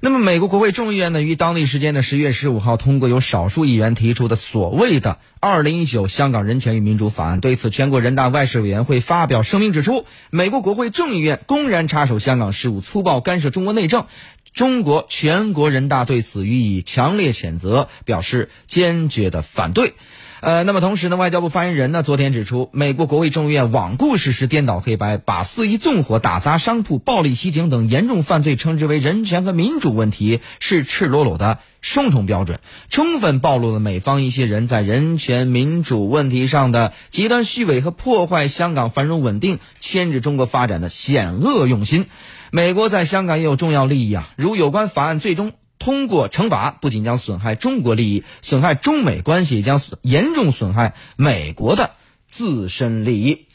那么，美国国会众议院呢，于当地时间的十月十五号通过由少数议员提出的所谓的《二零一九香港人权与民主法案》。对此，全国人大外事委员会发表声明指出，美国国会众议院公然插手香港事务，粗暴干涉中国内政，中国全国人大对此予以强烈谴责，表示坚决的反对。呃，那么同时呢，外交部发言人呢昨天指出，美国国会众议院罔顾事实、颠倒黑白，把肆意纵火、打砸商铺、暴力袭警等严重犯罪称之为人权和民主问题，是赤裸裸的双重标准，充分暴露了美方一些人在人权民主问题上的极端虚伪和破坏香港繁荣稳定、牵制中国发展的险恶用心。美国在香港也有重要利益啊，如有关法案最终。通过惩罚，不仅将损害中国利益，损害中美关系，将严重损害美国的自身利益。